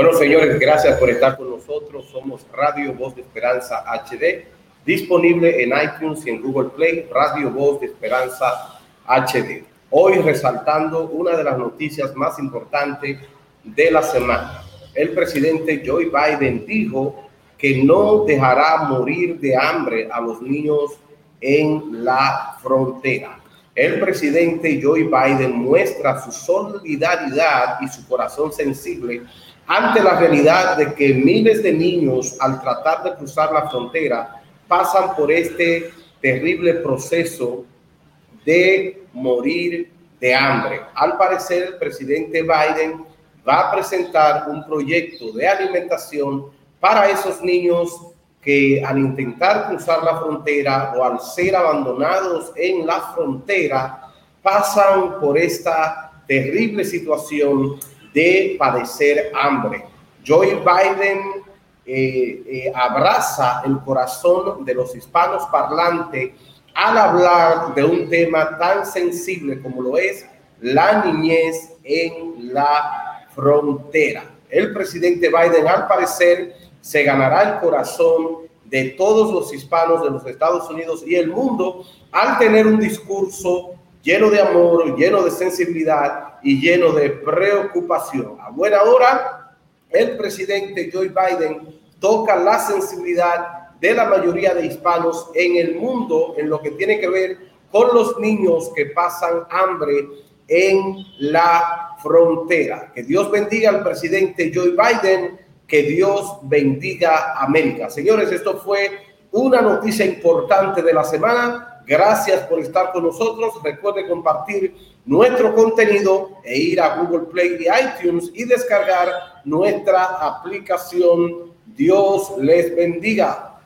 Bueno, señores, gracias por estar con nosotros. Somos Radio Voz de Esperanza HD, disponible en iTunes y en Google Play, Radio Voz de Esperanza HD. Hoy resaltando una de las noticias más importantes de la semana. El presidente Joe Biden dijo que no dejará morir de hambre a los niños en la frontera. El presidente Joe Biden muestra su solidaridad y su corazón sensible ante la realidad de que miles de niños al tratar de cruzar la frontera pasan por este terrible proceso de morir de hambre. Al parecer, el presidente Biden va a presentar un proyecto de alimentación para esos niños que al intentar cruzar la frontera o al ser abandonados en la frontera pasan por esta terrible situación de padecer hambre. Joe Biden eh, eh, abraza el corazón de los hispanos parlantes al hablar de un tema tan sensible como lo es la niñez en la frontera. El presidente Biden, al parecer, se ganará el corazón de todos los hispanos de los Estados Unidos y el mundo al tener un discurso lleno de amor, lleno de sensibilidad y lleno de preocupación. A buena hora, el presidente Joe Biden toca la sensibilidad de la mayoría de hispanos en el mundo en lo que tiene que ver con los niños que pasan hambre en la frontera. Que Dios bendiga al presidente Joe Biden, que Dios bendiga América. Señores, esto fue una noticia importante de la semana Gracias por estar con nosotros. Recuerde compartir nuestro contenido e ir a Google Play y iTunes y descargar nuestra aplicación. Dios les bendiga.